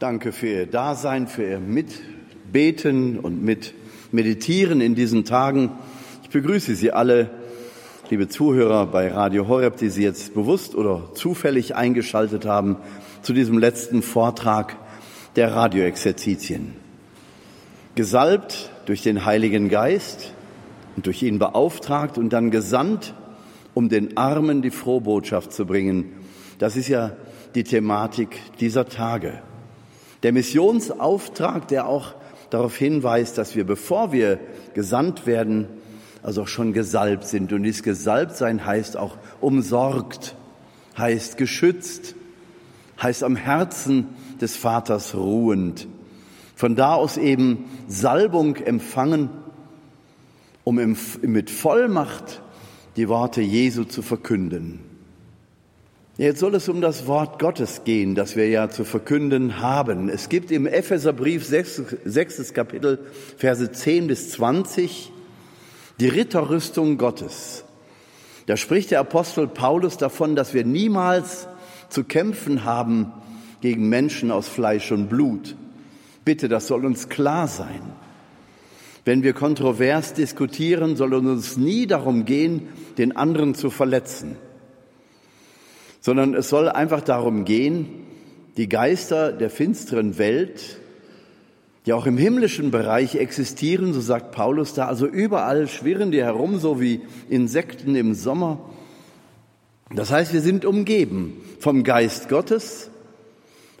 Danke für Ihr Dasein, für Ihr Mitbeten und Mitmeditieren in diesen Tagen. Ich begrüße Sie alle, liebe Zuhörer bei Radio Horeb, die Sie jetzt bewusst oder zufällig eingeschaltet haben zu diesem letzten Vortrag der Radioexerzitien. Gesalbt durch den Heiligen Geist und durch ihn beauftragt und dann gesandt, um den Armen die Frohbotschaft zu bringen. Das ist ja die Thematik dieser Tage. Der Missionsauftrag, der auch darauf hinweist, dass wir, bevor wir gesandt werden, also auch schon gesalbt sind. Und dies gesalbt sein heißt auch umsorgt, heißt geschützt, heißt am Herzen des Vaters ruhend. Von da aus eben Salbung empfangen, um mit Vollmacht die Worte Jesu zu verkünden. Jetzt soll es um das Wort Gottes gehen, das wir ja zu verkünden haben. Es gibt im Epheserbrief 6, 6. Kapitel, Verse 10 bis 20, die Ritterrüstung Gottes. Da spricht der Apostel Paulus davon, dass wir niemals zu kämpfen haben gegen Menschen aus Fleisch und Blut. Bitte, das soll uns klar sein. Wenn wir kontrovers diskutieren, soll es uns nie darum gehen, den anderen zu verletzen sondern es soll einfach darum gehen, die Geister der finsteren Welt, die auch im himmlischen Bereich existieren, so sagt Paulus da, also überall schwirren die herum, so wie Insekten im Sommer. Das heißt, wir sind umgeben vom Geist Gottes,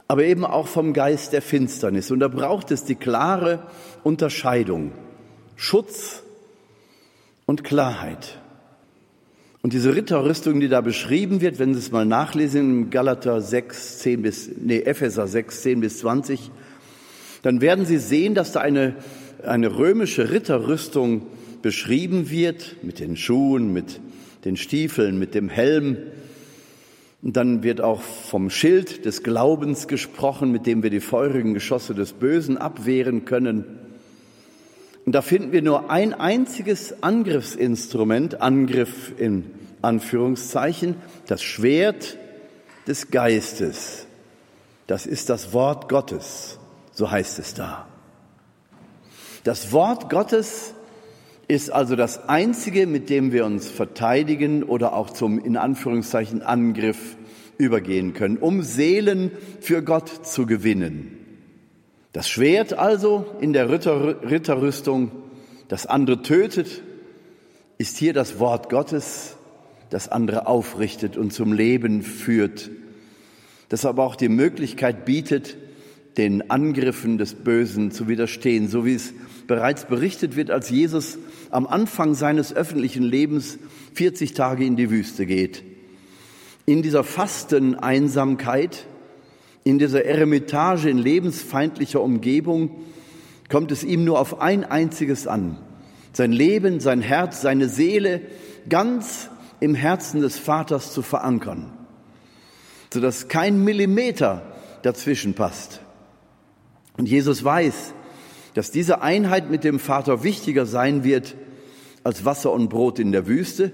aber eben auch vom Geist der Finsternis. Und da braucht es die klare Unterscheidung, Schutz und Klarheit. Und diese Ritterrüstung, die da beschrieben wird, wenn Sie es mal nachlesen, im Galater 6, 10 bis, nee, Epheser 6, 10 bis 20, dann werden Sie sehen, dass da eine, eine römische Ritterrüstung beschrieben wird, mit den Schuhen, mit den Stiefeln, mit dem Helm. Und dann wird auch vom Schild des Glaubens gesprochen, mit dem wir die feurigen Geschosse des Bösen abwehren können. Und da finden wir nur ein einziges Angriffsinstrument, Angriff in Anführungszeichen, das Schwert des Geistes. Das ist das Wort Gottes, so heißt es da. Das Wort Gottes ist also das einzige, mit dem wir uns verteidigen oder auch zum in Anführungszeichen Angriff übergehen können, um Seelen für Gott zu gewinnen. Das Schwert also in der Ritter, Ritterrüstung, das andere tötet, ist hier das Wort Gottes, das andere aufrichtet und zum Leben führt, das aber auch die Möglichkeit bietet, den Angriffen des Bösen zu widerstehen, so wie es bereits berichtet wird, als Jesus am Anfang seines öffentlichen Lebens 40 Tage in die Wüste geht. In dieser Fasteneinsamkeit in dieser Eremitage in lebensfeindlicher Umgebung kommt es ihm nur auf ein einziges an. Sein Leben, sein Herz, seine Seele ganz im Herzen des Vaters zu verankern, sodass kein Millimeter dazwischen passt. Und Jesus weiß, dass diese Einheit mit dem Vater wichtiger sein wird als Wasser und Brot in der Wüste.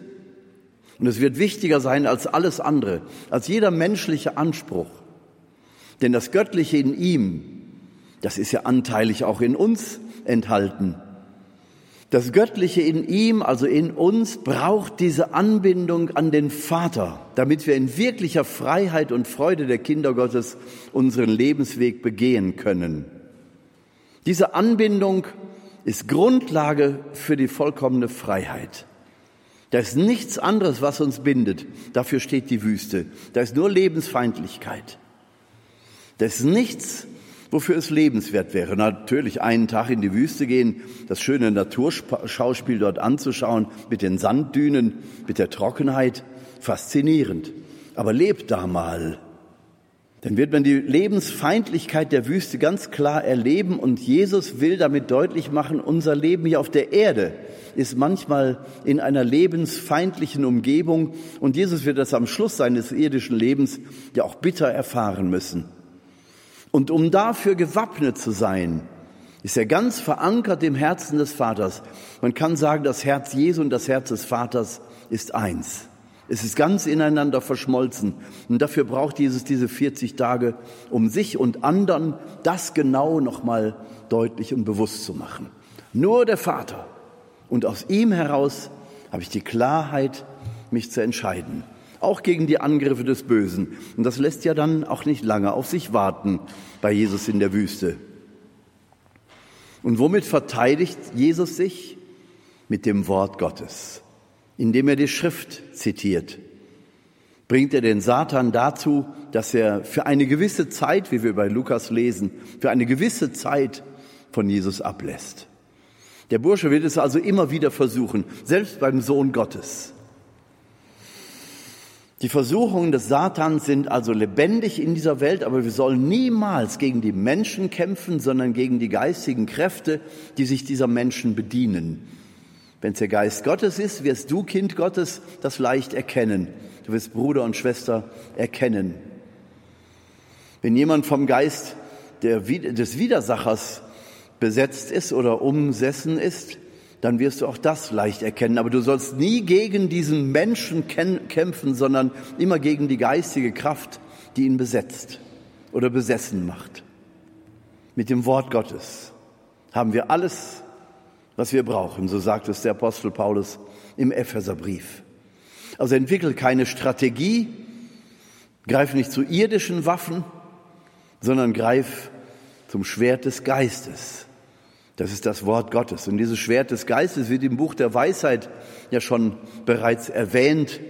Und es wird wichtiger sein als alles andere, als jeder menschliche Anspruch. Denn das Göttliche in ihm, das ist ja anteilig auch in uns enthalten. Das Göttliche in ihm, also in uns, braucht diese Anbindung an den Vater, damit wir in wirklicher Freiheit und Freude der Kinder Gottes unseren Lebensweg begehen können. Diese Anbindung ist Grundlage für die vollkommene Freiheit. Da ist nichts anderes, was uns bindet. Dafür steht die Wüste. Da ist nur Lebensfeindlichkeit. Das ist nichts, wofür es lebenswert wäre. Natürlich einen Tag in die Wüste gehen, das schöne Naturschauspiel dort anzuschauen, mit den Sanddünen, mit der Trockenheit, faszinierend. Aber lebt da mal. Dann wird man die Lebensfeindlichkeit der Wüste ganz klar erleben und Jesus will damit deutlich machen, unser Leben hier auf der Erde ist manchmal in einer lebensfeindlichen Umgebung und Jesus wird das am Schluss seines irdischen Lebens ja auch bitter erfahren müssen. Und um dafür gewappnet zu sein, ist er ganz verankert im Herzen des Vaters. Man kann sagen, das Herz Jesu und das Herz des Vaters ist eins. Es ist ganz ineinander verschmolzen. Und dafür braucht Jesus diese 40 Tage, um sich und anderen das genau nochmal deutlich und bewusst zu machen. Nur der Vater. Und aus ihm heraus habe ich die Klarheit, mich zu entscheiden. Auch gegen die Angriffe des Bösen. Und das lässt ja dann auch nicht lange auf sich warten bei Jesus in der Wüste. Und womit verteidigt Jesus sich? Mit dem Wort Gottes indem er die Schrift zitiert, bringt er den Satan dazu, dass er für eine gewisse Zeit, wie wir bei Lukas lesen, für eine gewisse Zeit von Jesus ablässt. Der Bursche wird es also immer wieder versuchen, selbst beim Sohn Gottes. Die Versuchungen des Satans sind also lebendig in dieser Welt, aber wir sollen niemals gegen die Menschen kämpfen, sondern gegen die geistigen Kräfte, die sich dieser Menschen bedienen. Wenn es der Geist Gottes ist, wirst du, Kind Gottes, das leicht erkennen. Du wirst Bruder und Schwester erkennen. Wenn jemand vom Geist der, des Widersachers besetzt ist oder umsessen ist, dann wirst du auch das leicht erkennen. Aber du sollst nie gegen diesen Menschen kämpfen, sondern immer gegen die geistige Kraft, die ihn besetzt oder besessen macht. Mit dem Wort Gottes haben wir alles was wir brauchen, so sagt es der Apostel Paulus im Epheserbrief. Also entwickel keine Strategie, greif nicht zu irdischen Waffen, sondern greif zum Schwert des Geistes. Das ist das Wort Gottes. Und dieses Schwert des Geistes wird im Buch der Weisheit ja schon bereits erwähnt.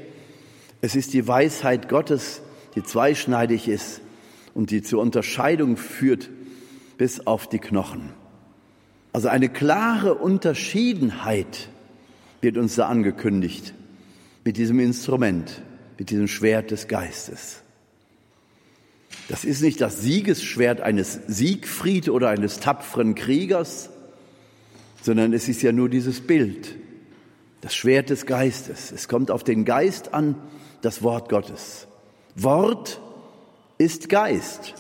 Es ist die Weisheit Gottes, die zweischneidig ist und die zur Unterscheidung führt bis auf die Knochen. Also eine klare Unterschiedenheit wird uns da angekündigt mit diesem Instrument, mit diesem Schwert des Geistes. Das ist nicht das Siegesschwert eines Siegfried oder eines tapferen Kriegers, sondern es ist ja nur dieses Bild, das Schwert des Geistes. Es kommt auf den Geist an, das Wort Gottes. Wort ist Geist.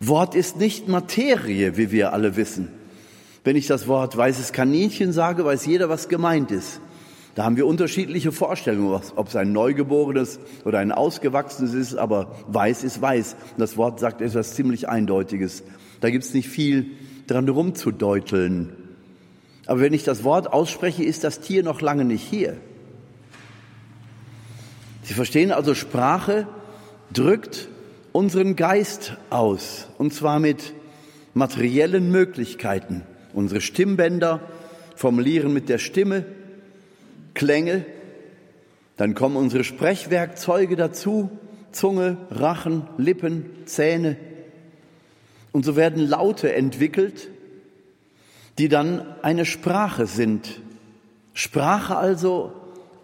Wort ist nicht Materie, wie wir alle wissen. Wenn ich das Wort weißes Kaninchen sage, weiß jeder, was gemeint ist. Da haben wir unterschiedliche Vorstellungen, ob es ein Neugeborenes oder ein Ausgewachsenes ist, aber weiß ist weiß. das Wort sagt etwas ziemlich Eindeutiges. Da gibt es nicht viel dran rumzudeuteln. Aber wenn ich das Wort ausspreche, ist das Tier noch lange nicht hier. Sie verstehen also, Sprache drückt unseren Geist aus, und zwar mit materiellen Möglichkeiten. Unsere Stimmbänder formulieren mit der Stimme Klänge, dann kommen unsere Sprechwerkzeuge dazu, Zunge, Rachen, Lippen, Zähne. Und so werden Laute entwickelt, die dann eine Sprache sind. Sprache also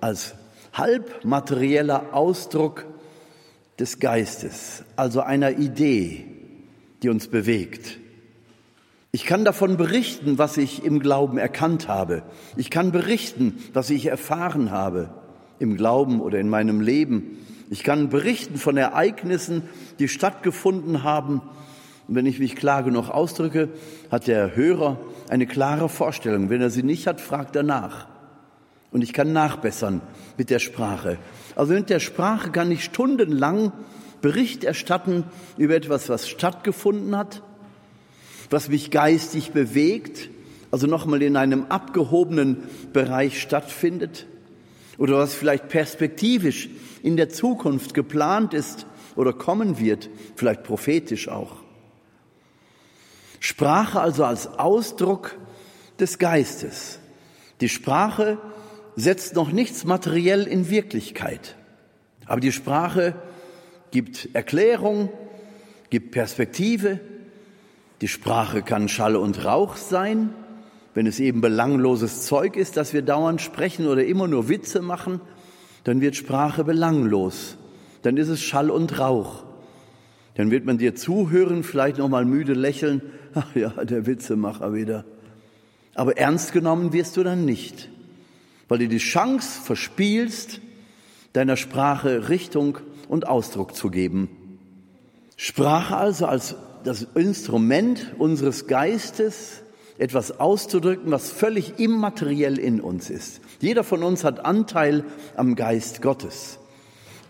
als halbmaterieller Ausdruck des Geistes, also einer Idee, die uns bewegt. Ich kann davon berichten, was ich im Glauben erkannt habe. Ich kann berichten, was ich erfahren habe im Glauben oder in meinem Leben. Ich kann berichten von Ereignissen, die stattgefunden haben. Und wenn ich mich klar genug ausdrücke, hat der Hörer eine klare Vorstellung. Wenn er sie nicht hat, fragt er nach. Und ich kann nachbessern mit der Sprache. Also mit der Sprache kann ich stundenlang Bericht erstatten über etwas, was stattgefunden hat was mich geistig bewegt, also nochmal in einem abgehobenen Bereich stattfindet oder was vielleicht perspektivisch in der Zukunft geplant ist oder kommen wird, vielleicht prophetisch auch. Sprache also als Ausdruck des Geistes. Die Sprache setzt noch nichts materiell in Wirklichkeit, aber die Sprache gibt Erklärung, gibt Perspektive, die Sprache kann Schall und Rauch sein, wenn es eben belangloses Zeug ist, dass wir dauernd sprechen oder immer nur Witze machen, dann wird Sprache belanglos. Dann ist es Schall und Rauch. Dann wird man dir zuhören, vielleicht noch mal müde lächeln. Ach ja, der Witzemacher wieder. Aber ernst genommen wirst du dann nicht, weil du die Chance verspielst, deiner Sprache Richtung und Ausdruck zu geben. Sprache also als das Instrument unseres Geistes, etwas auszudrücken, was völlig immateriell in uns ist. Jeder von uns hat Anteil am Geist Gottes.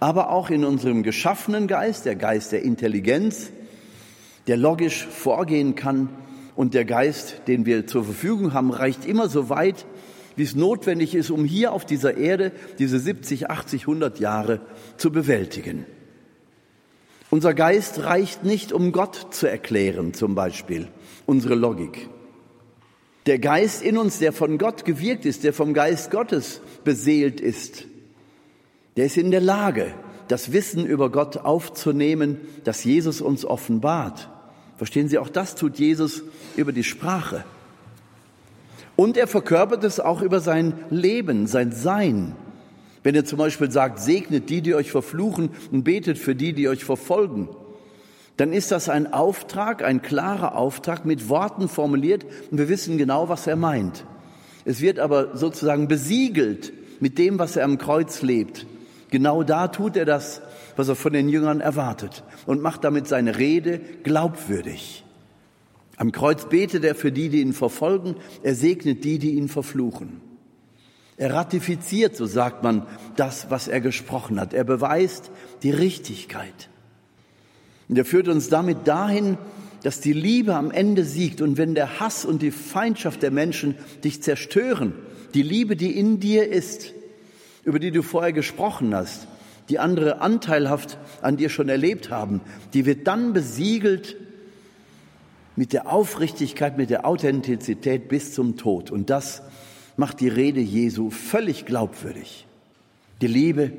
aber auch in unserem geschaffenen Geist, der Geist der Intelligenz, der logisch vorgehen kann und der Geist, den wir zur Verfügung haben, reicht immer so weit, wie es notwendig ist, um hier auf dieser Erde diese 70, 80, 100 Jahre zu bewältigen. Unser Geist reicht nicht, um Gott zu erklären, zum Beispiel, unsere Logik. Der Geist in uns, der von Gott gewirkt ist, der vom Geist Gottes beseelt ist, der ist in der Lage, das Wissen über Gott aufzunehmen, das Jesus uns offenbart. Verstehen Sie, auch das tut Jesus über die Sprache. Und er verkörpert es auch über sein Leben, sein Sein. Wenn er zum Beispiel sagt, segnet die, die euch verfluchen und betet für die, die euch verfolgen, dann ist das ein Auftrag, ein klarer Auftrag mit Worten formuliert und wir wissen genau, was er meint. Es wird aber sozusagen besiegelt mit dem, was er am Kreuz lebt. Genau da tut er das, was er von den Jüngern erwartet und macht damit seine Rede glaubwürdig. Am Kreuz betet er für die, die ihn verfolgen, er segnet die, die ihn verfluchen. Er ratifiziert, so sagt man, das, was er gesprochen hat. Er beweist die Richtigkeit. Und er führt uns damit dahin, dass die Liebe am Ende siegt. Und wenn der Hass und die Feindschaft der Menschen dich zerstören, die Liebe, die in dir ist, über die du vorher gesprochen hast, die andere anteilhaft an dir schon erlebt haben, die wird dann besiegelt mit der Aufrichtigkeit, mit der Authentizität bis zum Tod. Und das macht die Rede Jesu völlig glaubwürdig. Die Liebe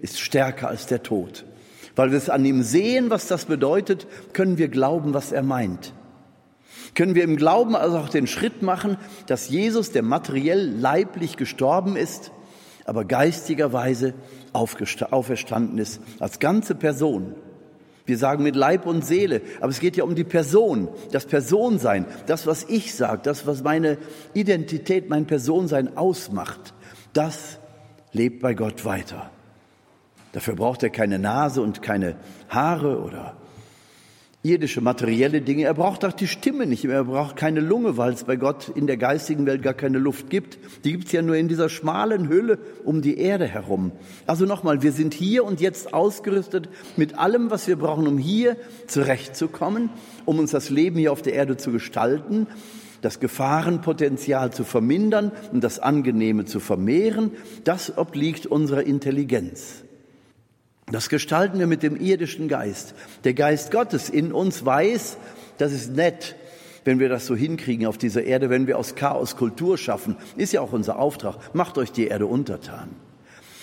ist stärker als der Tod. Weil wir es an ihm sehen, was das bedeutet, können wir glauben, was er meint. Können wir im Glauben also auch den Schritt machen, dass Jesus, der materiell leiblich gestorben ist, aber geistigerweise auferstanden ist, als ganze Person. Wir sagen mit Leib und Seele, aber es geht ja um die Person, das Personsein, das, was ich sage, das, was meine Identität, mein Personsein ausmacht, das lebt bei Gott weiter. Dafür braucht er keine Nase und keine Haare oder irdische materielle Dinge. Er braucht auch die Stimme nicht mehr. Er braucht keine Lunge, weil es bei Gott in der geistigen Welt gar keine Luft gibt. Die gibt es ja nur in dieser schmalen Hülle um die Erde herum. Also nochmal, wir sind hier und jetzt ausgerüstet mit allem, was wir brauchen, um hier zurechtzukommen, um uns das Leben hier auf der Erde zu gestalten, das Gefahrenpotenzial zu vermindern und das Angenehme zu vermehren. Das obliegt unserer Intelligenz. Das gestalten wir mit dem irdischen Geist. Der Geist Gottes in uns weiß, das ist nett, wenn wir das so hinkriegen auf dieser Erde, wenn wir aus Chaos Kultur schaffen. Ist ja auch unser Auftrag. Macht euch die Erde untertan.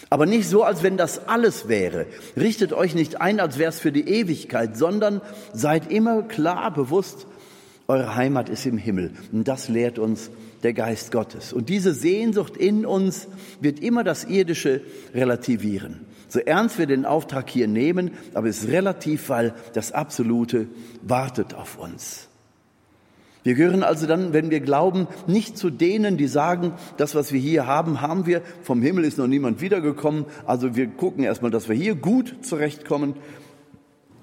Aber nicht so, als wenn das alles wäre. Richtet euch nicht ein, als wäre es für die Ewigkeit, sondern seid immer klar bewusst, eure Heimat ist im Himmel. Und das lehrt uns der Geist Gottes. Und diese Sehnsucht in uns wird immer das Irdische relativieren so ernst wir den Auftrag hier nehmen, aber es ist relativ, weil das Absolute wartet auf uns. Wir gehören also dann, wenn wir glauben, nicht zu denen, die sagen, das, was wir hier haben, haben wir, vom Himmel ist noch niemand wiedergekommen, also wir gucken erstmal, dass wir hier gut zurechtkommen.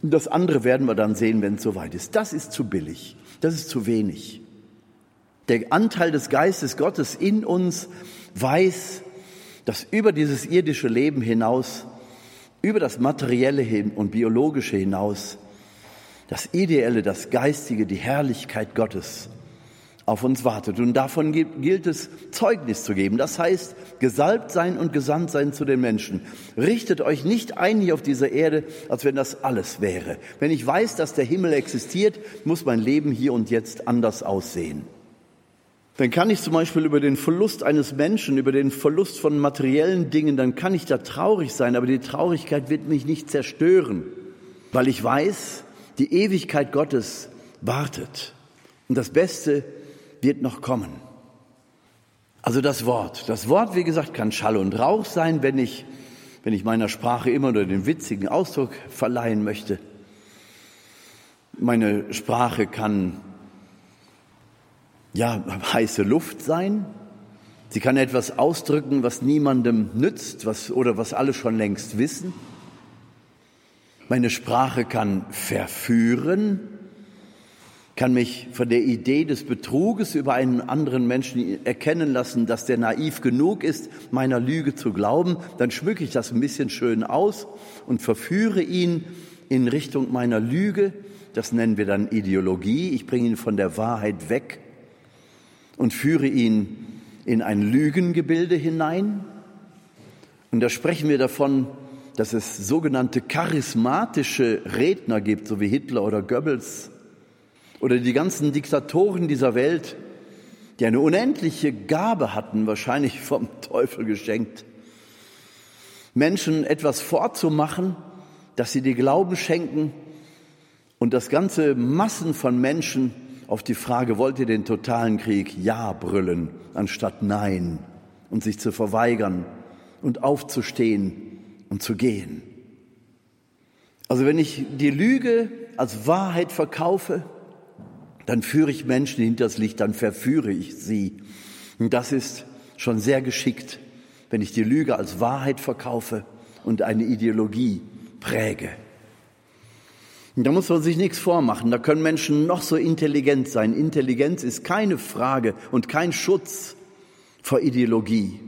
Das andere werden wir dann sehen, wenn es soweit ist. Das ist zu billig, das ist zu wenig. Der Anteil des Geistes Gottes in uns weiß, dass über dieses irdische Leben hinaus über das Materielle und Biologische hinaus das Ideelle, das Geistige, die Herrlichkeit Gottes auf uns wartet. Und davon gilt es, Zeugnis zu geben. Das heißt, gesalbt sein und gesandt sein zu den Menschen. Richtet euch nicht ein hier auf dieser Erde, als wenn das alles wäre. Wenn ich weiß, dass der Himmel existiert, muss mein Leben hier und jetzt anders aussehen. Dann kann ich zum Beispiel über den Verlust eines Menschen, über den Verlust von materiellen Dingen, dann kann ich da traurig sein, aber die Traurigkeit wird mich nicht zerstören, weil ich weiß, die Ewigkeit Gottes wartet und das Beste wird noch kommen. Also das Wort. Das Wort, wie gesagt, kann Schall und Rauch sein, wenn ich, wenn ich meiner Sprache immer nur den witzigen Ausdruck verleihen möchte. Meine Sprache kann ja, heiße Luft sein. Sie kann etwas ausdrücken, was niemandem nützt was, oder was alle schon längst wissen. Meine Sprache kann verführen, kann mich von der Idee des Betruges über einen anderen Menschen erkennen lassen, dass der naiv genug ist, meiner Lüge zu glauben, dann schmücke ich das ein bisschen schön aus und verführe ihn in Richtung meiner Lüge. Das nennen wir dann Ideologie. Ich bringe ihn von der Wahrheit weg und führe ihn in ein Lügengebilde hinein. Und da sprechen wir davon, dass es sogenannte charismatische Redner gibt, so wie Hitler oder Goebbels, oder die ganzen Diktatoren dieser Welt, die eine unendliche Gabe hatten, wahrscheinlich vom Teufel geschenkt, Menschen etwas vorzumachen, dass sie dir Glauben schenken und das ganze Massen von Menschen auf die Frage, wollt ihr den totalen Krieg? Ja brüllen, anstatt Nein und sich zu verweigern und aufzustehen und zu gehen. Also wenn ich die Lüge als Wahrheit verkaufe, dann führe ich Menschen hinters Licht, dann verführe ich sie. Und das ist schon sehr geschickt, wenn ich die Lüge als Wahrheit verkaufe und eine Ideologie präge. Da muss man sich nichts vormachen. Da können Menschen noch so intelligent sein. Intelligenz ist keine Frage und kein Schutz vor Ideologie.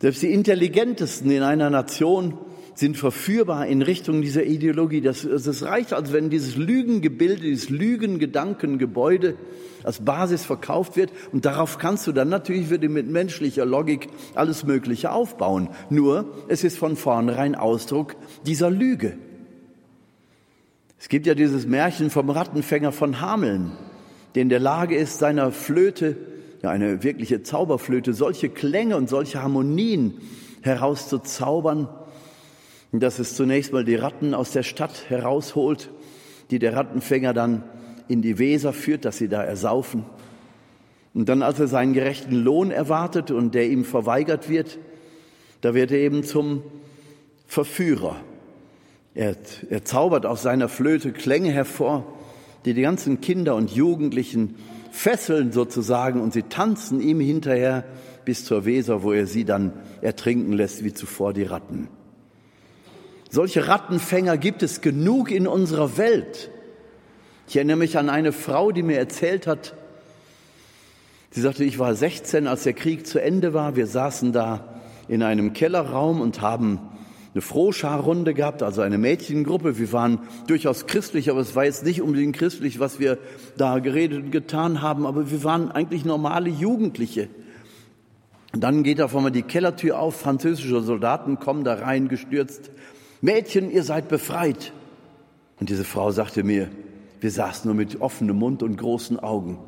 Selbst die Intelligentesten in einer Nation sind verführbar in Richtung dieser Ideologie. Das, das reicht, als wenn dieses Lügengebilde, dieses Lügengedankengebäude als Basis verkauft wird. Und darauf kannst du dann natürlich wieder mit menschlicher Logik alles Mögliche aufbauen. Nur, es ist von vornherein Ausdruck dieser Lüge. Es gibt ja dieses Märchen vom Rattenfänger von Hameln, der in der Lage ist, seiner Flöte, ja eine wirkliche Zauberflöte, solche Klänge und solche Harmonien herauszuzaubern, dass es zunächst mal die Ratten aus der Stadt herausholt, die der Rattenfänger dann in die Weser führt, dass sie da ersaufen. Und dann, als er seinen gerechten Lohn erwartet und der ihm verweigert wird, da wird er eben zum Verführer. Er, er zaubert aus seiner Flöte Klänge hervor, die die ganzen Kinder und Jugendlichen fesseln sozusagen und sie tanzen ihm hinterher bis zur Weser, wo er sie dann ertrinken lässt wie zuvor die Ratten. Solche Rattenfänger gibt es genug in unserer Welt. Ich erinnere mich an eine Frau, die mir erzählt hat, sie sagte, ich war 16, als der Krieg zu Ende war. Wir saßen da in einem Kellerraum und haben eine Frohscharrunde gehabt, also eine Mädchengruppe. Wir waren durchaus christlich, aber es war jetzt nicht unbedingt christlich, was wir da geredet und getan haben, aber wir waren eigentlich normale Jugendliche. Und dann geht auf einmal die Kellertür auf, französische Soldaten kommen da rein gestürzt Mädchen, ihr seid befreit. Und diese Frau sagte mir, wir saßen nur mit offenem Mund und großen Augen.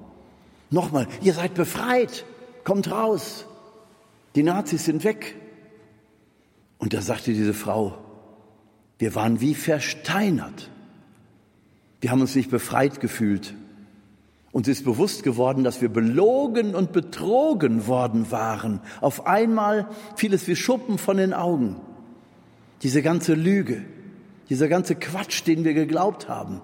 Nochmal, ihr seid befreit, kommt raus. Die Nazis sind weg. Und da sagte diese Frau, wir waren wie versteinert. Wir haben uns nicht befreit gefühlt. Uns ist bewusst geworden, dass wir belogen und betrogen worden waren. Auf einmal fiel es wie Schuppen von den Augen. Diese ganze Lüge, dieser ganze Quatsch, den wir geglaubt haben.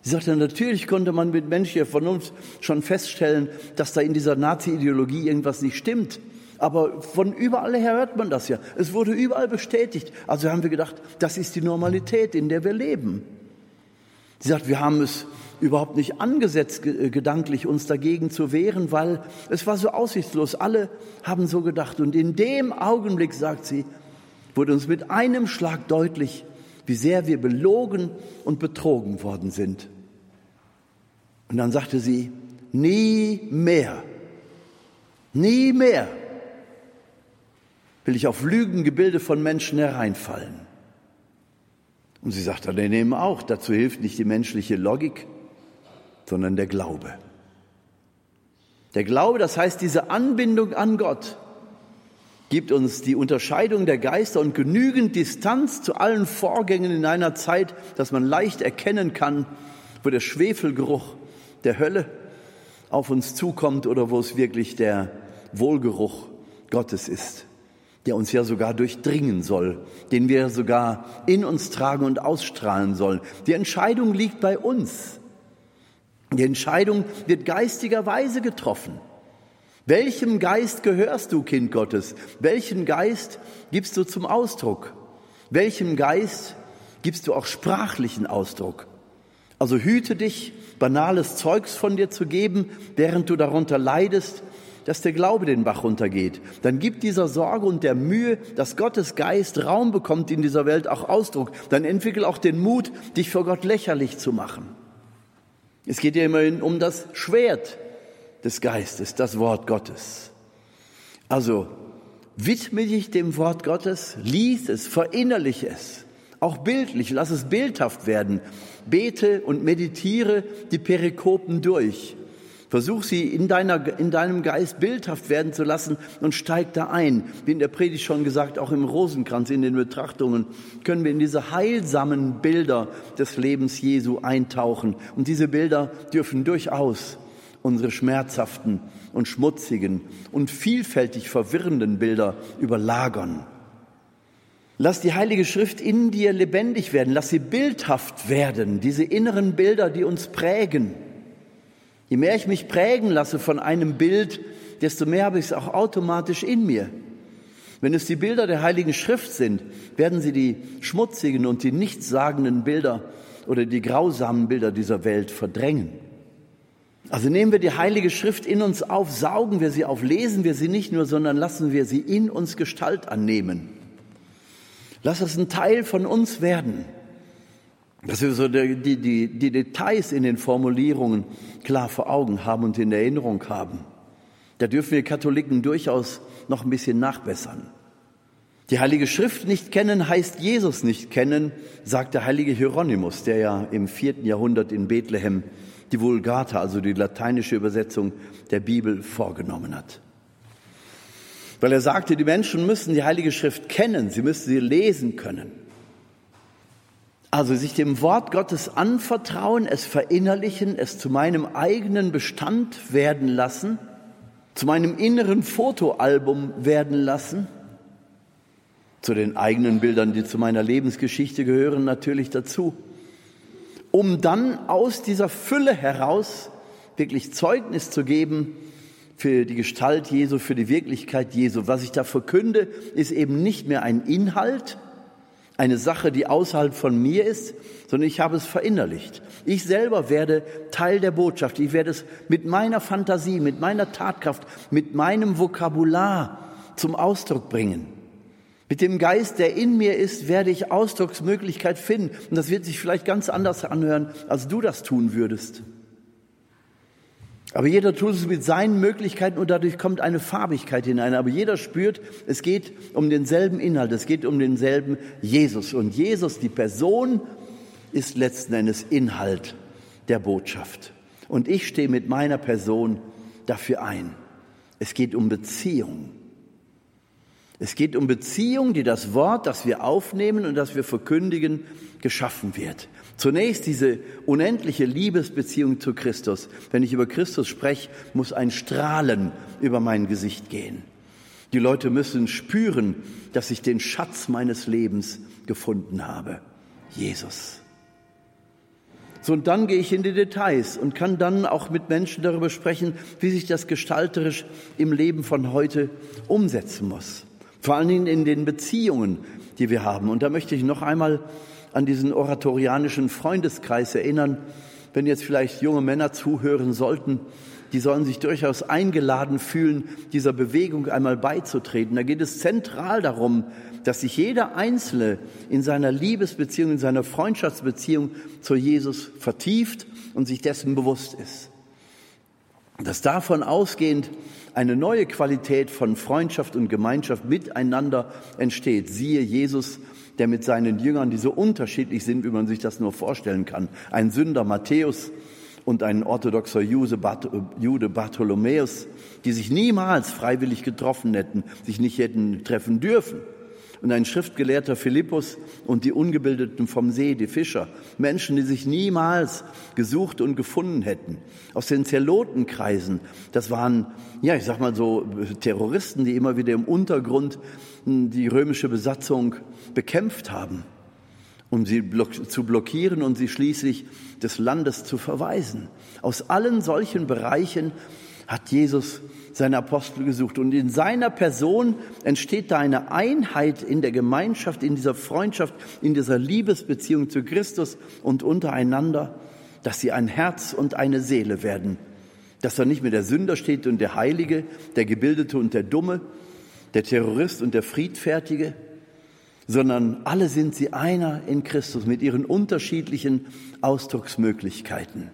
Sie sagte, natürlich konnte man mit menschlicher Vernunft schon feststellen, dass da in dieser Nazi-Ideologie irgendwas nicht stimmt. Aber von überall her hört man das ja. Es wurde überall bestätigt. Also haben wir gedacht, das ist die Normalität, in der wir leben. Sie sagt, wir haben es überhaupt nicht angesetzt, gedanklich uns dagegen zu wehren, weil es war so aussichtslos. Alle haben so gedacht. Und in dem Augenblick, sagt sie, wurde uns mit einem Schlag deutlich, wie sehr wir belogen und betrogen worden sind. Und dann sagte sie, nie mehr, nie mehr will ich auf Lügengebilde von Menschen hereinfallen. Und sie sagt dann eben auch, dazu hilft nicht die menschliche Logik, sondern der Glaube. Der Glaube, das heißt diese Anbindung an Gott, gibt uns die Unterscheidung der Geister und genügend Distanz zu allen Vorgängen in einer Zeit, dass man leicht erkennen kann, wo der Schwefelgeruch der Hölle auf uns zukommt oder wo es wirklich der Wohlgeruch Gottes ist, der uns ja sogar durchdringen soll, den wir sogar in uns tragen und ausstrahlen sollen. Die Entscheidung liegt bei uns. Die Entscheidung wird geistigerweise getroffen. Welchem Geist gehörst du, Kind Gottes? Welchen Geist gibst du zum Ausdruck? Welchem Geist gibst du auch sprachlichen Ausdruck? Also hüte dich, banales Zeugs von dir zu geben, während du darunter leidest, dass der Glaube den Bach runtergeht. Dann gibt dieser Sorge und der Mühe, dass Gottes Geist Raum bekommt in dieser Welt, auch Ausdruck. Dann entwickel auch den Mut, dich vor Gott lächerlich zu machen. Es geht ja immerhin um das Schwert des Geistes, das Wort Gottes. Also widme dich dem Wort Gottes, lies es, verinnerliche es, auch bildlich, lass es bildhaft werden. Bete und meditiere die Perikopen durch. Versuch sie in, deiner, in deinem Geist bildhaft werden zu lassen und steig da ein. Wie in der Predigt schon gesagt, auch im Rosenkranz, in den Betrachtungen, können wir in diese heilsamen Bilder des Lebens Jesu eintauchen. Und diese Bilder dürfen durchaus unsere schmerzhaften und schmutzigen und vielfältig verwirrenden Bilder überlagern. Lass die Heilige Schrift in dir lebendig werden, lass sie bildhaft werden, diese inneren Bilder, die uns prägen Je mehr ich mich prägen lasse von einem Bild, desto mehr habe ich es auch automatisch in mir. Wenn es die Bilder der Heiligen Schrift sind, werden sie die schmutzigen und die nichtssagenden Bilder oder die grausamen Bilder dieser Welt verdrängen. Also nehmen wir die Heilige Schrift in uns auf, saugen wir sie auf, lesen wir sie nicht nur, sondern lassen wir sie in uns Gestalt annehmen. Lass es ein Teil von uns werden dass wir so die, die, die Details in den Formulierungen klar vor Augen haben und in Erinnerung haben. Da dürfen wir Katholiken durchaus noch ein bisschen nachbessern. Die Heilige Schrift nicht kennen heißt Jesus nicht kennen, sagt der heilige Hieronymus, der ja im vierten Jahrhundert in Bethlehem die Vulgata, also die lateinische Übersetzung der Bibel, vorgenommen hat. Weil er sagte, die Menschen müssen die Heilige Schrift kennen, sie müssen sie lesen können. Also sich dem Wort Gottes anvertrauen, es verinnerlichen, es zu meinem eigenen Bestand werden lassen, zu meinem inneren Fotoalbum werden lassen, zu den eigenen Bildern, die zu meiner Lebensgeschichte gehören, natürlich dazu, um dann aus dieser Fülle heraus wirklich Zeugnis zu geben für die Gestalt Jesu, für die Wirklichkeit Jesu. Was ich da verkünde, ist eben nicht mehr ein Inhalt, eine Sache, die außerhalb von mir ist, sondern ich habe es verinnerlicht. Ich selber werde Teil der Botschaft. Ich werde es mit meiner Fantasie, mit meiner Tatkraft, mit meinem Vokabular zum Ausdruck bringen. Mit dem Geist, der in mir ist, werde ich Ausdrucksmöglichkeit finden. Und das wird sich vielleicht ganz anders anhören, als du das tun würdest. Aber jeder tut es mit seinen Möglichkeiten und dadurch kommt eine Farbigkeit hinein. Aber jeder spürt, es geht um denselben Inhalt, es geht um denselben Jesus. Und Jesus, die Person, ist letzten Endes Inhalt der Botschaft. Und ich stehe mit meiner Person dafür ein. Es geht um Beziehung. Es geht um Beziehung, die das Wort, das wir aufnehmen und das wir verkündigen, geschaffen wird. Zunächst diese unendliche Liebesbeziehung zu Christus. Wenn ich über Christus spreche, muss ein Strahlen über mein Gesicht gehen. Die Leute müssen spüren, dass ich den Schatz meines Lebens gefunden habe. Jesus. So, und dann gehe ich in die Details und kann dann auch mit Menschen darüber sprechen, wie sich das gestalterisch im Leben von heute umsetzen muss. Vor allen Dingen in den Beziehungen, die wir haben. Und da möchte ich noch einmal an diesen oratorianischen Freundeskreis erinnern. Wenn jetzt vielleicht junge Männer zuhören sollten, die sollen sich durchaus eingeladen fühlen, dieser Bewegung einmal beizutreten. Da geht es zentral darum, dass sich jeder Einzelne in seiner Liebesbeziehung, in seiner Freundschaftsbeziehung zu Jesus vertieft und sich dessen bewusst ist. Dass davon ausgehend eine neue Qualität von Freundschaft und Gemeinschaft miteinander entsteht. Siehe Jesus der mit seinen Jüngern, die so unterschiedlich sind, wie man sich das nur vorstellen kann. Ein Sünder Matthäus und ein orthodoxer Jude Bartholomäus, die sich niemals freiwillig getroffen hätten, sich nicht hätten treffen dürfen und ein Schriftgelehrter Philippus und die Ungebildeten vom See, die Fischer, Menschen, die sich niemals gesucht und gefunden hätten. Aus den Zelotenkreisen, das waren, ja, ich sag mal so, Terroristen, die immer wieder im Untergrund hm, die römische Besatzung bekämpft haben, um sie zu blockieren und sie schließlich des Landes zu verweisen. Aus allen solchen Bereichen hat Jesus seine Apostel gesucht. Und in seiner Person entsteht da eine Einheit in der Gemeinschaft, in dieser Freundschaft, in dieser Liebesbeziehung zu Christus und untereinander, dass sie ein Herz und eine Seele werden, dass da nicht mehr der Sünder steht und der Heilige, der Gebildete und der Dumme, der Terrorist und der Friedfertige, sondern alle sind sie einer in Christus mit ihren unterschiedlichen Ausdrucksmöglichkeiten.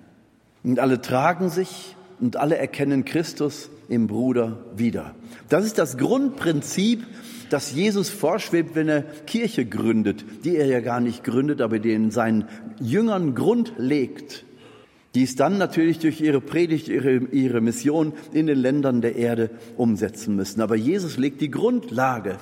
Und alle tragen sich und alle erkennen Christus im Bruder wieder. Das ist das Grundprinzip, das Jesus vorschwebt, wenn er Kirche gründet, die er ja gar nicht gründet, aber die in seinen Jüngern Grund legt die es dann natürlich durch ihre Predigt, ihre, ihre Mission in den Ländern der Erde umsetzen müssen. Aber Jesus legt die Grundlage.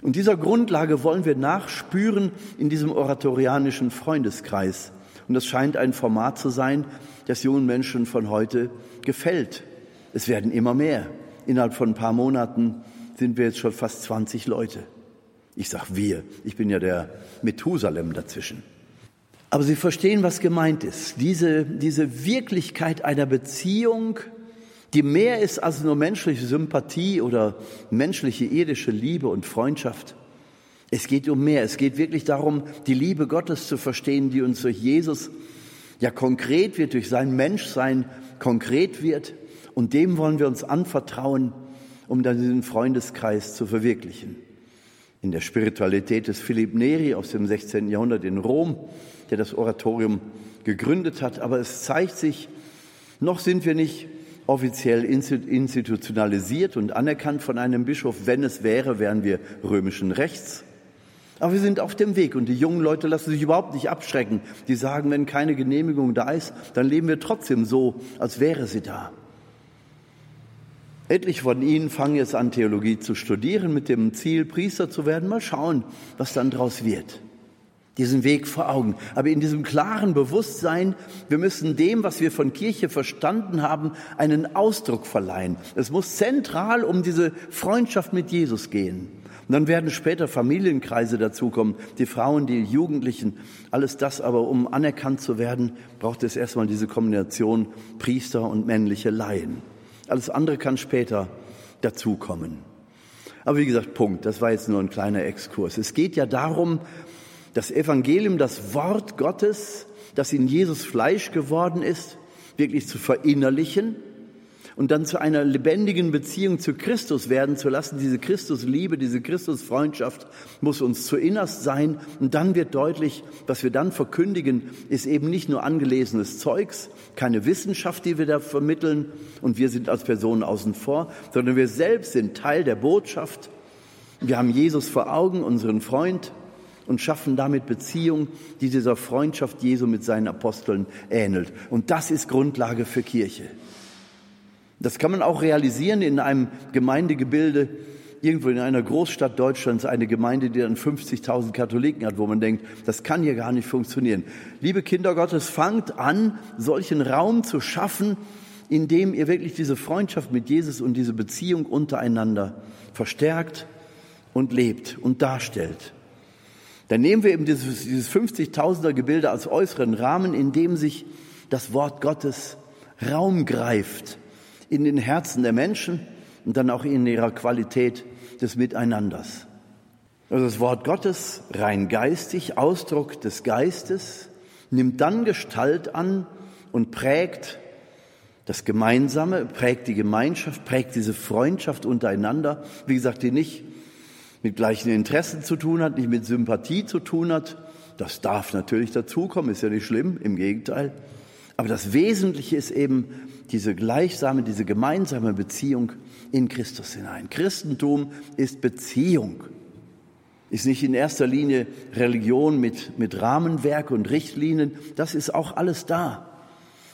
Und dieser Grundlage wollen wir nachspüren in diesem oratorianischen Freundeskreis. Und das scheint ein Format zu sein, das jungen Menschen von heute gefällt. Es werden immer mehr. Innerhalb von ein paar Monaten sind wir jetzt schon fast 20 Leute. Ich sag wir, ich bin ja der Methusalem dazwischen. Aber Sie verstehen, was gemeint ist. Diese, diese Wirklichkeit einer Beziehung, die mehr ist als nur menschliche Sympathie oder menschliche irdische Liebe und Freundschaft. Es geht um mehr. Es geht wirklich darum, die Liebe Gottes zu verstehen, die uns durch Jesus ja konkret wird, durch sein Menschsein konkret wird. Und dem wollen wir uns anvertrauen, um dann diesen Freundeskreis zu verwirklichen. In der Spiritualität des Philipp Neri aus dem 16. Jahrhundert in Rom der das Oratorium gegründet hat. Aber es zeigt sich, noch sind wir nicht offiziell institutionalisiert und anerkannt von einem Bischof. Wenn es wäre, wären wir römischen Rechts. Aber wir sind auf dem Weg und die jungen Leute lassen sich überhaupt nicht abschrecken. Die sagen, wenn keine Genehmigung da ist, dann leben wir trotzdem so, als wäre sie da. Etliche von Ihnen fangen jetzt an, Theologie zu studieren mit dem Ziel, Priester zu werden. Mal schauen, was dann daraus wird diesen Weg vor Augen. Aber in diesem klaren Bewusstsein, wir müssen dem, was wir von Kirche verstanden haben, einen Ausdruck verleihen. Es muss zentral um diese Freundschaft mit Jesus gehen. Und dann werden später Familienkreise dazukommen, die Frauen, die Jugendlichen, alles das. Aber um anerkannt zu werden, braucht es erstmal diese Kombination Priester und männliche Laien. Alles andere kann später dazukommen. Aber wie gesagt, Punkt. Das war jetzt nur ein kleiner Exkurs. Es geht ja darum, das Evangelium, das Wort Gottes, das in Jesus Fleisch geworden ist, wirklich zu verinnerlichen und dann zu einer lebendigen Beziehung zu Christus werden zu lassen. Diese Christusliebe, diese Christusfreundschaft muss uns zu innerst sein. Und dann wird deutlich, was wir dann verkündigen, ist eben nicht nur angelesenes Zeugs, keine Wissenschaft, die wir da vermitteln und wir sind als Personen außen vor, sondern wir selbst sind Teil der Botschaft. Wir haben Jesus vor Augen, unseren Freund, und schaffen damit Beziehung, die dieser Freundschaft Jesu mit seinen Aposteln ähnelt. Und das ist Grundlage für Kirche. Das kann man auch realisieren in einem Gemeindegebilde, irgendwo in einer Großstadt Deutschlands, eine Gemeinde, die dann 50.000 Katholiken hat, wo man denkt, das kann hier gar nicht funktionieren. Liebe Kinder Gottes, fangt an, solchen Raum zu schaffen, in dem ihr wirklich diese Freundschaft mit Jesus und diese Beziehung untereinander verstärkt und lebt und darstellt. Dann nehmen wir eben dieses, dieses 50.000er Gebilde als äußeren Rahmen, in dem sich das Wort Gottes Raum greift in den Herzen der Menschen und dann auch in ihrer Qualität des Miteinanders. Also das Wort Gottes, rein geistig, Ausdruck des Geistes, nimmt dann Gestalt an und prägt das Gemeinsame, prägt die Gemeinschaft, prägt diese Freundschaft untereinander. Wie gesagt, die nicht mit gleichen Interessen zu tun hat, nicht mit Sympathie zu tun hat. Das darf natürlich dazukommen, ist ja nicht schlimm, im Gegenteil. Aber das Wesentliche ist eben diese gleichsame, diese gemeinsame Beziehung in Christus hinein. Christentum ist Beziehung, ist nicht in erster Linie Religion mit, mit Rahmenwerk und Richtlinien, das ist auch alles da.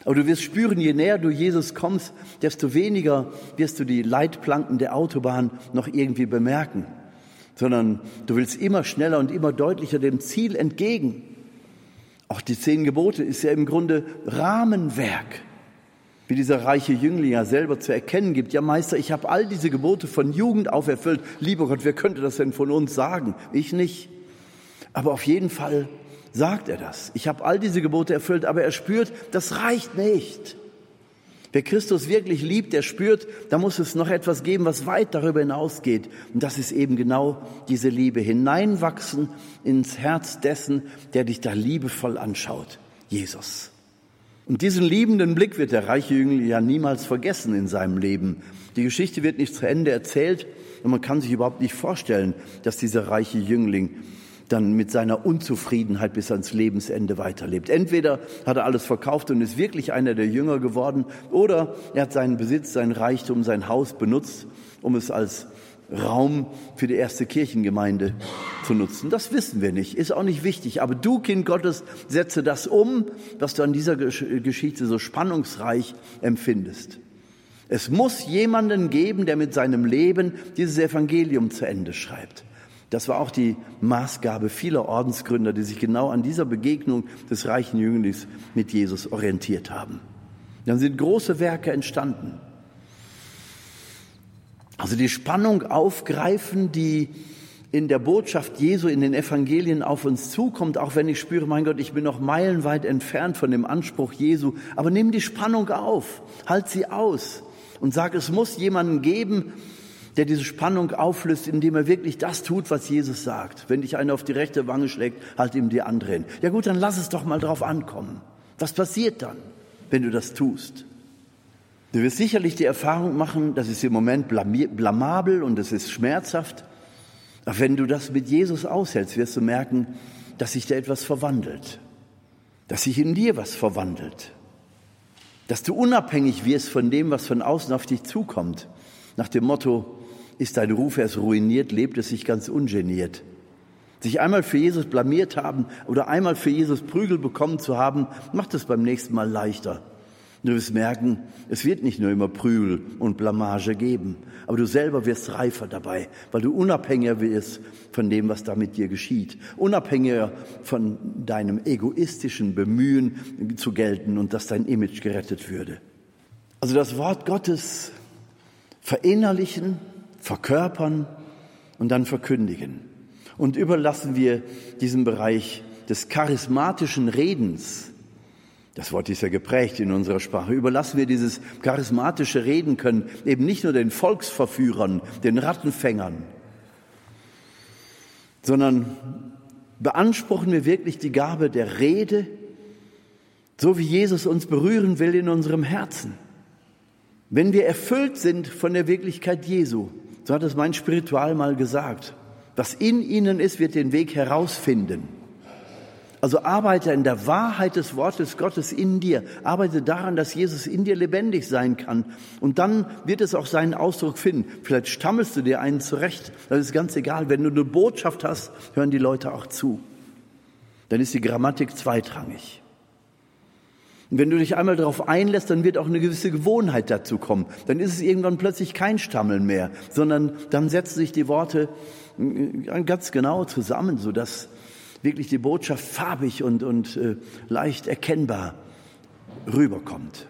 Aber du wirst spüren, je näher du Jesus kommst, desto weniger wirst du die Leitplanken der Autobahn noch irgendwie bemerken sondern du willst immer schneller und immer deutlicher dem Ziel entgegen. Auch die zehn Gebote ist ja im Grunde Rahmenwerk, wie dieser reiche Jüngling ja selber zu erkennen gibt. Ja, Meister, ich habe all diese Gebote von Jugend auf erfüllt. Lieber Gott, wer könnte das denn von uns sagen? Ich nicht. Aber auf jeden Fall sagt er das. Ich habe all diese Gebote erfüllt, aber er spürt, das reicht nicht. Wer Christus wirklich liebt, der spürt, da muss es noch etwas geben, was weit darüber hinausgeht. Und das ist eben genau diese Liebe. Hineinwachsen ins Herz dessen, der dich da liebevoll anschaut. Jesus. Und diesen liebenden Blick wird der reiche Jüngling ja niemals vergessen in seinem Leben. Die Geschichte wird nicht zu Ende erzählt und man kann sich überhaupt nicht vorstellen, dass dieser reiche Jüngling dann mit seiner Unzufriedenheit bis ans Lebensende weiterlebt. Entweder hat er alles verkauft und ist wirklich einer der Jünger geworden, oder er hat seinen Besitz, sein Reichtum, sein Haus benutzt, um es als Raum für die erste Kirchengemeinde zu nutzen. Das wissen wir nicht, ist auch nicht wichtig. Aber du, Kind Gottes, setze das um, was du an dieser Geschichte so spannungsreich empfindest. Es muss jemanden geben, der mit seinem Leben dieses Evangelium zu Ende schreibt. Das war auch die Maßgabe vieler Ordensgründer, die sich genau an dieser Begegnung des reichen Jünglings mit Jesus orientiert haben. Dann sind große Werke entstanden. Also die Spannung aufgreifen, die in der Botschaft Jesu, in den Evangelien auf uns zukommt, auch wenn ich spüre, mein Gott, ich bin noch meilenweit entfernt von dem Anspruch Jesu. Aber nimm die Spannung auf, halt sie aus und sag, es muss jemanden geben, der diese Spannung auflöst, indem er wirklich das tut, was Jesus sagt. Wenn dich einer auf die rechte Wange schlägt, halt ihm die andere hin. Ja gut, dann lass es doch mal drauf ankommen. Was passiert dann, wenn du das tust? Du wirst sicherlich die Erfahrung machen, das ist im Moment blamabel und es ist schmerzhaft. Aber wenn du das mit Jesus aushältst, wirst du merken, dass sich da etwas verwandelt. Dass sich in dir was verwandelt. Dass du unabhängig wirst von dem, was von außen auf dich zukommt. Nach dem Motto, ist dein Ruf erst ruiniert, lebt es sich ganz ungeniert. Sich einmal für Jesus blamiert haben oder einmal für Jesus Prügel bekommen zu haben, macht es beim nächsten Mal leichter. Du wirst merken, es wird nicht nur immer Prügel und Blamage geben, aber du selber wirst reifer dabei, weil du unabhängiger wirst von dem, was da mit dir geschieht, unabhängiger von deinem egoistischen Bemühen zu gelten und dass dein Image gerettet würde. Also das Wort Gottes verinnerlichen, verkörpern und dann verkündigen. Und überlassen wir diesen Bereich des charismatischen Redens das Wort ist ja geprägt in unserer Sprache. Überlassen wir dieses charismatische Reden können eben nicht nur den Volksverführern, den Rattenfängern, sondern beanspruchen wir wirklich die Gabe der Rede, so wie Jesus uns berühren will in unserem Herzen. Wenn wir erfüllt sind von der Wirklichkeit Jesu, so hat es mein Spiritual mal gesagt, was in ihnen ist, wird den Weg herausfinden. Also arbeite in der Wahrheit des Wortes Gottes in dir. Arbeite daran, dass Jesus in dir lebendig sein kann. Und dann wird es auch seinen Ausdruck finden. Vielleicht stammelst du dir einen zurecht. Das ist ganz egal. Wenn du eine Botschaft hast, hören die Leute auch zu. Dann ist die Grammatik zweitrangig. Und wenn du dich einmal darauf einlässt, dann wird auch eine gewisse Gewohnheit dazu kommen. Dann ist es irgendwann plötzlich kein Stammeln mehr, sondern dann setzen sich die Worte äh, ganz genau zusammen, sodass wirklich die Botschaft farbig und, und äh, leicht erkennbar rüberkommt.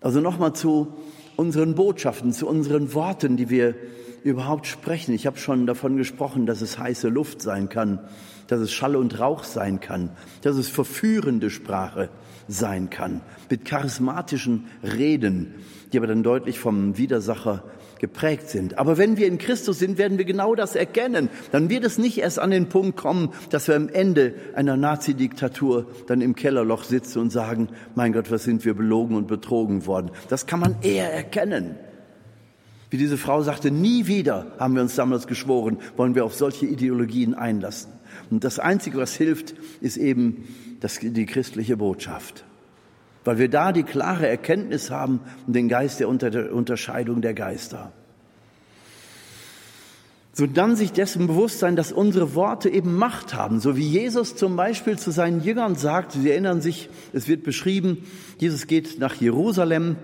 Also nochmal zu unseren Botschaften, zu unseren Worten, die wir überhaupt sprechen. Ich habe schon davon gesprochen, dass es heiße Luft sein kann, dass es Schall und Rauch sein kann, dass es verführende Sprache sein kann, mit charismatischen Reden, die aber dann deutlich vom Widersacher geprägt sind. Aber wenn wir in Christus sind, werden wir genau das erkennen. Dann wird es nicht erst an den Punkt kommen, dass wir am Ende einer Nazi-Diktatur dann im Kellerloch sitzen und sagen, mein Gott, was sind wir belogen und betrogen worden. Das kann man eher erkennen. Wie diese Frau sagte, nie wieder haben wir uns damals geschworen, wollen wir auf solche Ideologien einlassen. Und das Einzige, was hilft, ist eben das, die christliche Botschaft weil wir da die klare Erkenntnis haben und den Geist der Unterscheidung der Geister. So dann sich dessen bewusst sein, dass unsere Worte eben Macht haben, so wie Jesus zum Beispiel zu seinen Jüngern sagt, Sie erinnern sich, es wird beschrieben, Jesus geht nach Jerusalem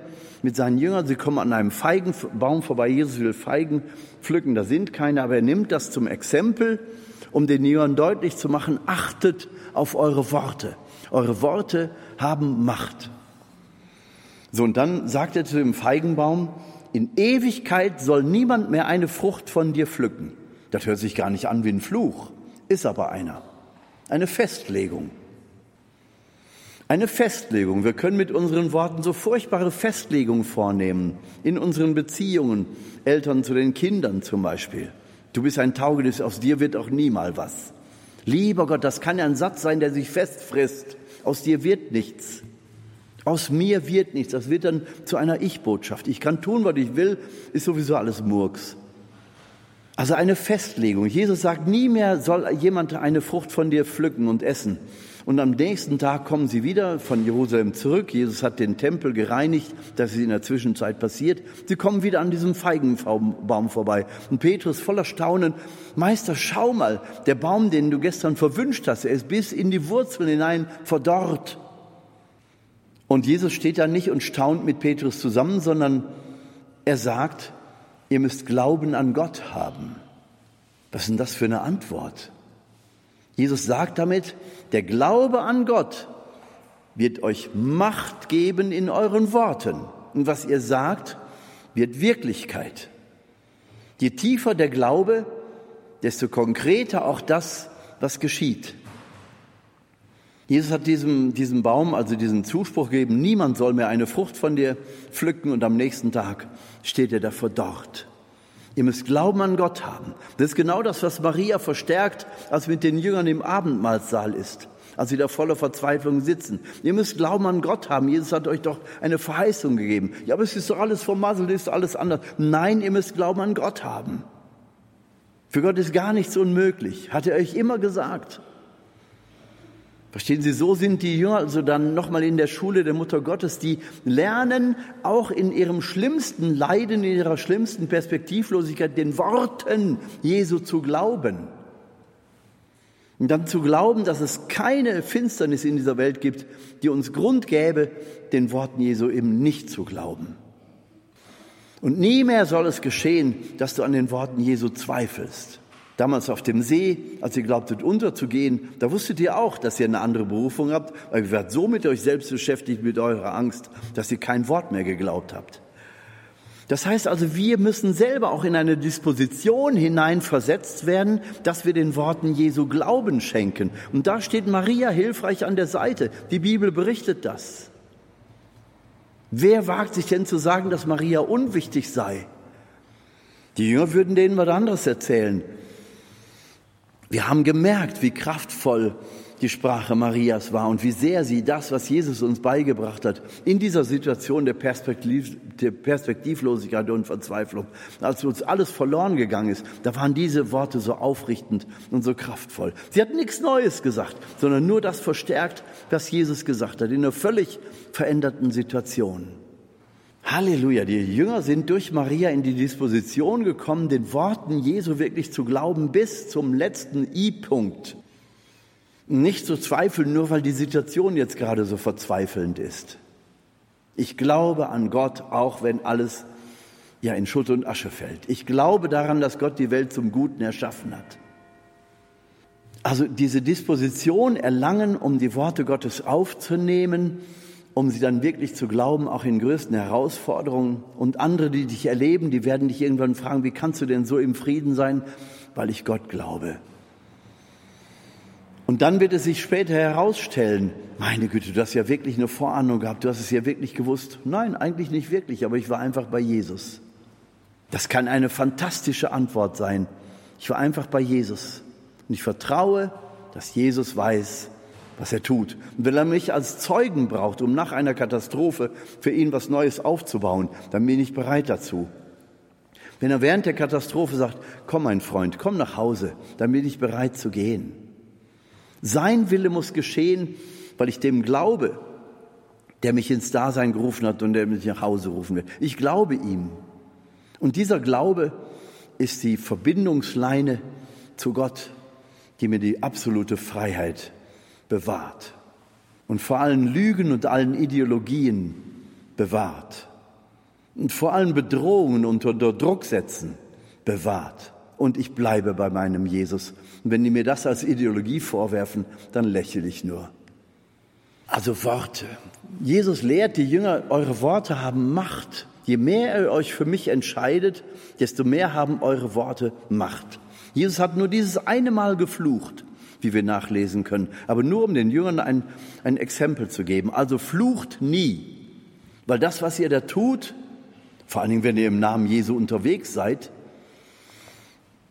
mit seinen Jüngern, sie kommen an einem Feigenbaum vorbei, Jesus will Feigen pflücken, da sind keine, aber er nimmt das zum Exempel, um den Jüngern deutlich zu machen, achtet auf eure Worte. Eure Worte haben Macht. So, und dann sagt er zu dem Feigenbaum, in Ewigkeit soll niemand mehr eine Frucht von dir pflücken. Das hört sich gar nicht an wie ein Fluch, ist aber einer. Eine Festlegung. Eine Festlegung. Wir können mit unseren Worten so furchtbare Festlegungen vornehmen. In unseren Beziehungen, Eltern zu den Kindern zum Beispiel. Du bist ein Taugnis, aus dir wird auch nie mal was. Lieber Gott, das kann ja ein Satz sein, der sich festfrisst Aus dir wird nichts. Aus mir wird nichts. Das wird dann zu einer Ich-Botschaft. Ich kann tun, was ich will, ist sowieso alles Murks. Also eine Festlegung. Jesus sagt, nie mehr soll jemand eine Frucht von dir pflücken und essen. Und am nächsten Tag kommen sie wieder von Jerusalem zurück. Jesus hat den Tempel gereinigt, das ist in der Zwischenzeit passiert. Sie kommen wieder an diesem Feigenbaum vorbei. Und Petrus voller Staunen, Meister, schau mal, der Baum, den du gestern verwünscht hast, er ist bis in die Wurzeln hinein verdorrt. Und Jesus steht da nicht und staunt mit Petrus zusammen, sondern er sagt, ihr müsst Glauben an Gott haben. Was ist denn das für eine Antwort? Jesus sagt damit, der Glaube an Gott wird euch Macht geben in euren Worten. Und was ihr sagt, wird Wirklichkeit. Je tiefer der Glaube, desto konkreter auch das, was geschieht. Jesus hat diesem, diesem Baum also diesen Zuspruch gegeben, niemand soll mehr eine Frucht von dir pflücken und am nächsten Tag steht er davor dort. Ihr müsst Glauben an Gott haben. Das ist genau das, was Maria verstärkt, als mit den Jüngern im Abendmahlsaal ist, als sie da voller Verzweiflung sitzen. Ihr müsst Glauben an Gott haben. Jesus hat euch doch eine Verheißung gegeben. Ja, aber es ist doch alles vermasselt, ist alles anders. Nein, ihr müsst Glauben an Gott haben. Für Gott ist gar nichts unmöglich, hat er euch immer gesagt. Verstehen Sie, so sind die Jünger also dann nochmal in der Schule der Mutter Gottes, die lernen auch in ihrem schlimmsten Leiden, in ihrer schlimmsten Perspektivlosigkeit den Worten Jesu zu glauben. Und dann zu glauben, dass es keine Finsternis in dieser Welt gibt, die uns Grund gäbe, den Worten Jesu eben nicht zu glauben. Und nie mehr soll es geschehen, dass du an den Worten Jesu zweifelst. Damals auf dem See, als ihr glaubtet unterzugehen, da wusstet ihr auch, dass ihr eine andere Berufung habt, weil ihr werdet so mit euch selbst beschäftigt, mit eurer Angst, dass ihr kein Wort mehr geglaubt habt. Das heißt also, wir müssen selber auch in eine Disposition hineinversetzt werden, dass wir den Worten Jesu Glauben schenken. Und da steht Maria hilfreich an der Seite. Die Bibel berichtet das. Wer wagt sich denn zu sagen, dass Maria unwichtig sei? Die Jünger würden denen was anderes erzählen. Wir haben gemerkt, wie kraftvoll die Sprache Marias war und wie sehr sie das, was Jesus uns beigebracht hat, in dieser Situation der, Perspektiv, der Perspektivlosigkeit und Verzweiflung, als uns alles verloren gegangen ist, da waren diese Worte so aufrichtend und so kraftvoll. Sie hat nichts Neues gesagt, sondern nur das verstärkt, was Jesus gesagt hat, in einer völlig veränderten Situation. Halleluja, die Jünger sind durch Maria in die Disposition gekommen, den Worten Jesu wirklich zu glauben bis zum letzten I-Punkt. Nicht zu zweifeln, nur weil die Situation jetzt gerade so verzweifelnd ist. Ich glaube an Gott, auch wenn alles ja in Schutt und Asche fällt. Ich glaube daran, dass Gott die Welt zum Guten erschaffen hat. Also diese Disposition erlangen, um die Worte Gottes aufzunehmen, um sie dann wirklich zu glauben, auch in größten Herausforderungen. Und andere, die dich erleben, die werden dich irgendwann fragen, wie kannst du denn so im Frieden sein? Weil ich Gott glaube. Und dann wird es sich später herausstellen, meine Güte, du hast ja wirklich eine Vorahnung gehabt, du hast es ja wirklich gewusst. Nein, eigentlich nicht wirklich, aber ich war einfach bei Jesus. Das kann eine fantastische Antwort sein. Ich war einfach bei Jesus. Und ich vertraue, dass Jesus weiß, was er tut. Und wenn er mich als Zeugen braucht, um nach einer Katastrophe für ihn was Neues aufzubauen, dann bin ich bereit dazu. Wenn er während der Katastrophe sagt, komm mein Freund, komm nach Hause, dann bin ich bereit zu gehen. Sein Wille muss geschehen, weil ich dem glaube, der mich ins Dasein gerufen hat und der mich nach Hause rufen will. Ich glaube ihm. Und dieser Glaube ist die Verbindungsleine zu Gott, die mir die absolute Freiheit bewahrt und vor allen Lügen und allen Ideologien bewahrt und vor allen Bedrohungen unter Druck setzen bewahrt. Und ich bleibe bei meinem Jesus. Und wenn die mir das als Ideologie vorwerfen, dann lächle ich nur. Also Worte. Jesus lehrt die Jünger, eure Worte haben Macht. Je mehr ihr euch für mich entscheidet, desto mehr haben eure Worte Macht. Jesus hat nur dieses eine Mal geflucht wie wir nachlesen können. Aber nur um den Jüngern ein, ein Exempel zu geben. Also flucht nie, weil das, was ihr da tut, vor allen Dingen, wenn ihr im Namen Jesu unterwegs seid,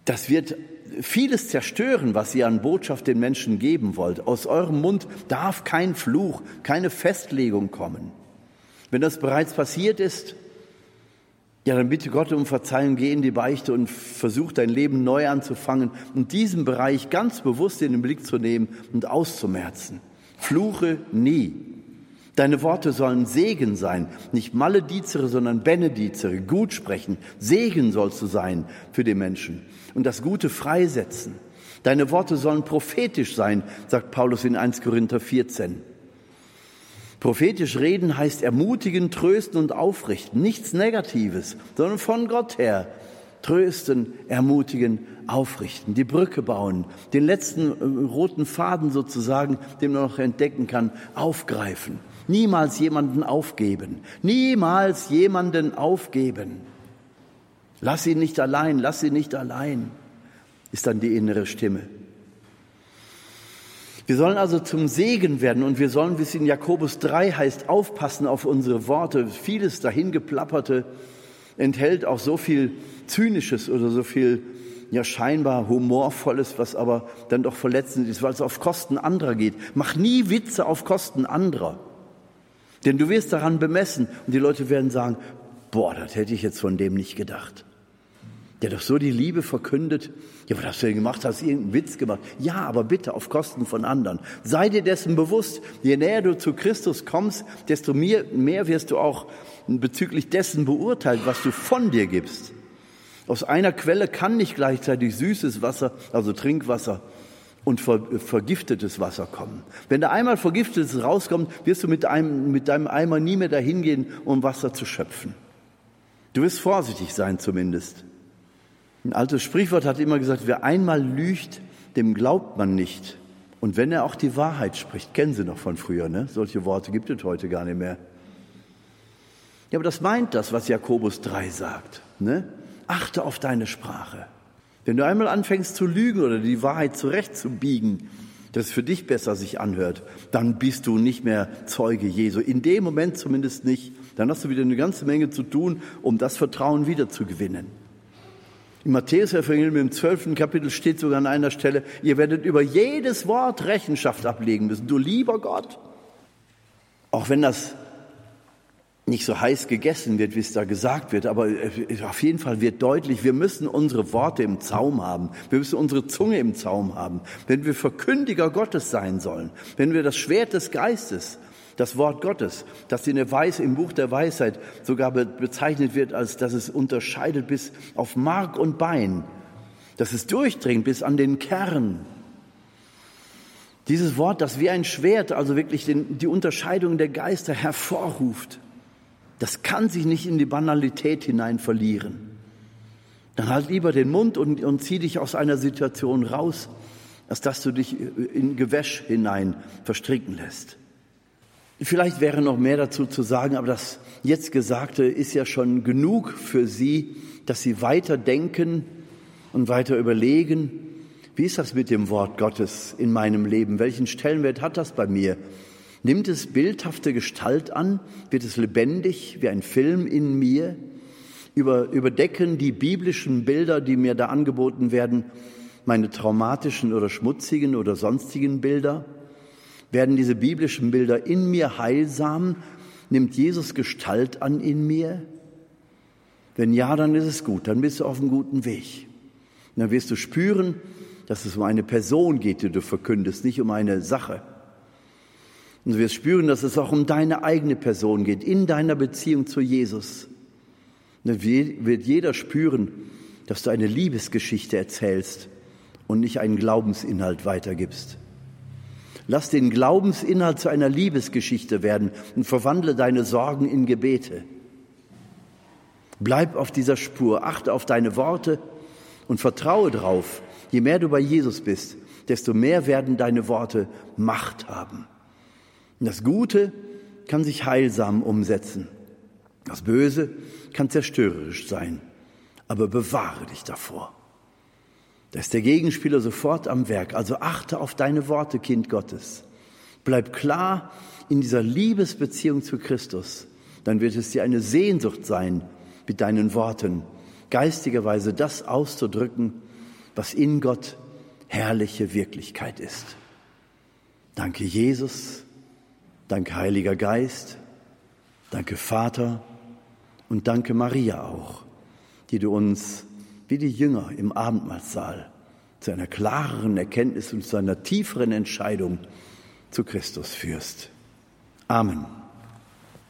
das wird vieles zerstören, was ihr an Botschaft den Menschen geben wollt. Aus eurem Mund darf kein Fluch, keine Festlegung kommen. Wenn das bereits passiert ist, ja, dann bitte Gott um Verzeihung, geh in die Beichte und versuch dein Leben neu anzufangen und diesen Bereich ganz bewusst in den Blick zu nehmen und auszumerzen. Fluche nie. Deine Worte sollen Segen sein, nicht Maledizere, sondern Benedizere, gut sprechen. Segen sollst du sein für die Menschen und das Gute freisetzen. Deine Worte sollen prophetisch sein, sagt Paulus in 1 Korinther 14. Prophetisch reden heißt ermutigen, trösten und aufrichten. Nichts Negatives, sondern von Gott her. Trösten, ermutigen, aufrichten, die Brücke bauen, den letzten äh, roten Faden sozusagen, den man noch entdecken kann, aufgreifen. Niemals jemanden aufgeben. Niemals jemanden aufgeben. Lass ihn nicht allein, lass ihn nicht allein, ist dann die innere Stimme. Wir sollen also zum Segen werden und wir sollen, wie es in Jakobus 3 heißt, aufpassen auf unsere Worte. Vieles dahingeplapperte enthält auch so viel Zynisches oder so viel ja scheinbar humorvolles, was aber dann doch verletzend ist, weil es auf Kosten anderer geht. Mach nie Witze auf Kosten anderer. Denn du wirst daran bemessen und die Leute werden sagen, boah, das hätte ich jetzt von dem nicht gedacht. Der doch so die Liebe verkündet. Ja, was hast du denn gemacht? Hast du irgendeinen Witz gemacht? Ja, aber bitte auf Kosten von anderen. Sei dir dessen bewusst. Je näher du zu Christus kommst, desto mehr, mehr wirst du auch bezüglich dessen beurteilt, was du von dir gibst. Aus einer Quelle kann nicht gleichzeitig süßes Wasser, also Trinkwasser, und vergiftetes Wasser kommen. Wenn da einmal vergiftetes rauskommt, wirst du mit, einem, mit deinem Eimer nie mehr dahin gehen, um Wasser zu schöpfen. Du wirst vorsichtig sein zumindest. Ein altes Sprichwort hat immer gesagt, wer einmal lügt, dem glaubt man nicht. Und wenn er auch die Wahrheit spricht, kennen Sie noch von früher, ne? Solche Worte gibt es heute gar nicht mehr. Ja, aber das meint das, was Jakobus 3 sagt. Ne? Achte auf deine Sprache. Wenn du einmal anfängst zu lügen oder die Wahrheit zurechtzubiegen, dass es für dich besser sich anhört, dann bist du nicht mehr Zeuge Jesu. In dem Moment zumindest nicht. Dann hast du wieder eine ganze Menge zu tun, um das Vertrauen wieder zu gewinnen. Im Matthäus-Evangelium im zwölften Kapitel steht sogar an einer Stelle, ihr werdet über jedes Wort Rechenschaft ablegen müssen. Du lieber Gott. Auch wenn das nicht so heiß gegessen wird, wie es da gesagt wird, aber äh, auf jeden Fall wird deutlich, wir müssen unsere Worte im Zaum haben, wir müssen unsere Zunge im Zaum haben, wenn wir Verkündiger Gottes sein sollen, wenn wir das Schwert des Geistes, das Wort Gottes, das in der Weis, im Buch der Weisheit sogar bezeichnet wird, als dass es unterscheidet bis auf Mark und Bein, dass es durchdringt bis an den Kern. Dieses Wort, das wie ein Schwert, also wirklich den, die Unterscheidung der Geister hervorruft. Das kann sich nicht in die Banalität hinein verlieren. Dann halt lieber den Mund und, und zieh dich aus einer Situation raus, als dass du dich in Gewäsch hinein verstricken lässt. Vielleicht wäre noch mehr dazu zu sagen, aber das jetzt Gesagte ist ja schon genug für Sie, dass Sie weiter denken und weiter überlegen, wie ist das mit dem Wort Gottes in meinem Leben? Welchen Stellenwert hat das bei mir? Nimmt es bildhafte Gestalt an? Wird es lebendig wie ein Film in mir? Über, überdecken die biblischen Bilder, die mir da angeboten werden, meine traumatischen oder schmutzigen oder sonstigen Bilder? Werden diese biblischen Bilder in mir heilsam? Nimmt Jesus Gestalt an in mir? Wenn ja, dann ist es gut, dann bist du auf einem guten Weg. Und dann wirst du spüren, dass es um eine Person geht, die du verkündest, nicht um eine Sache. Und du wirst spüren, dass es auch um deine eigene Person geht, in deiner Beziehung zu Jesus. Und dann wird jeder spüren, dass du eine Liebesgeschichte erzählst und nicht einen Glaubensinhalt weitergibst. Lass den Glaubensinhalt zu einer Liebesgeschichte werden und verwandle deine Sorgen in Gebete. Bleib auf dieser Spur, achte auf deine Worte und vertraue drauf. Je mehr du bei Jesus bist, desto mehr werden deine Worte Macht haben. Und das Gute kann sich heilsam umsetzen. Das Böse kann zerstörerisch sein. Aber bewahre dich davor. Da ist der Gegenspieler sofort am Werk. Also achte auf deine Worte, Kind Gottes. Bleib klar in dieser Liebesbeziehung zu Christus. Dann wird es dir eine Sehnsucht sein, mit deinen Worten geistigerweise das auszudrücken, was in Gott herrliche Wirklichkeit ist. Danke Jesus, danke Heiliger Geist, danke Vater und danke Maria auch, die du uns wie die Jünger im Abendmahlsaal zu einer klareren Erkenntnis und zu einer tieferen Entscheidung zu Christus führst. Amen.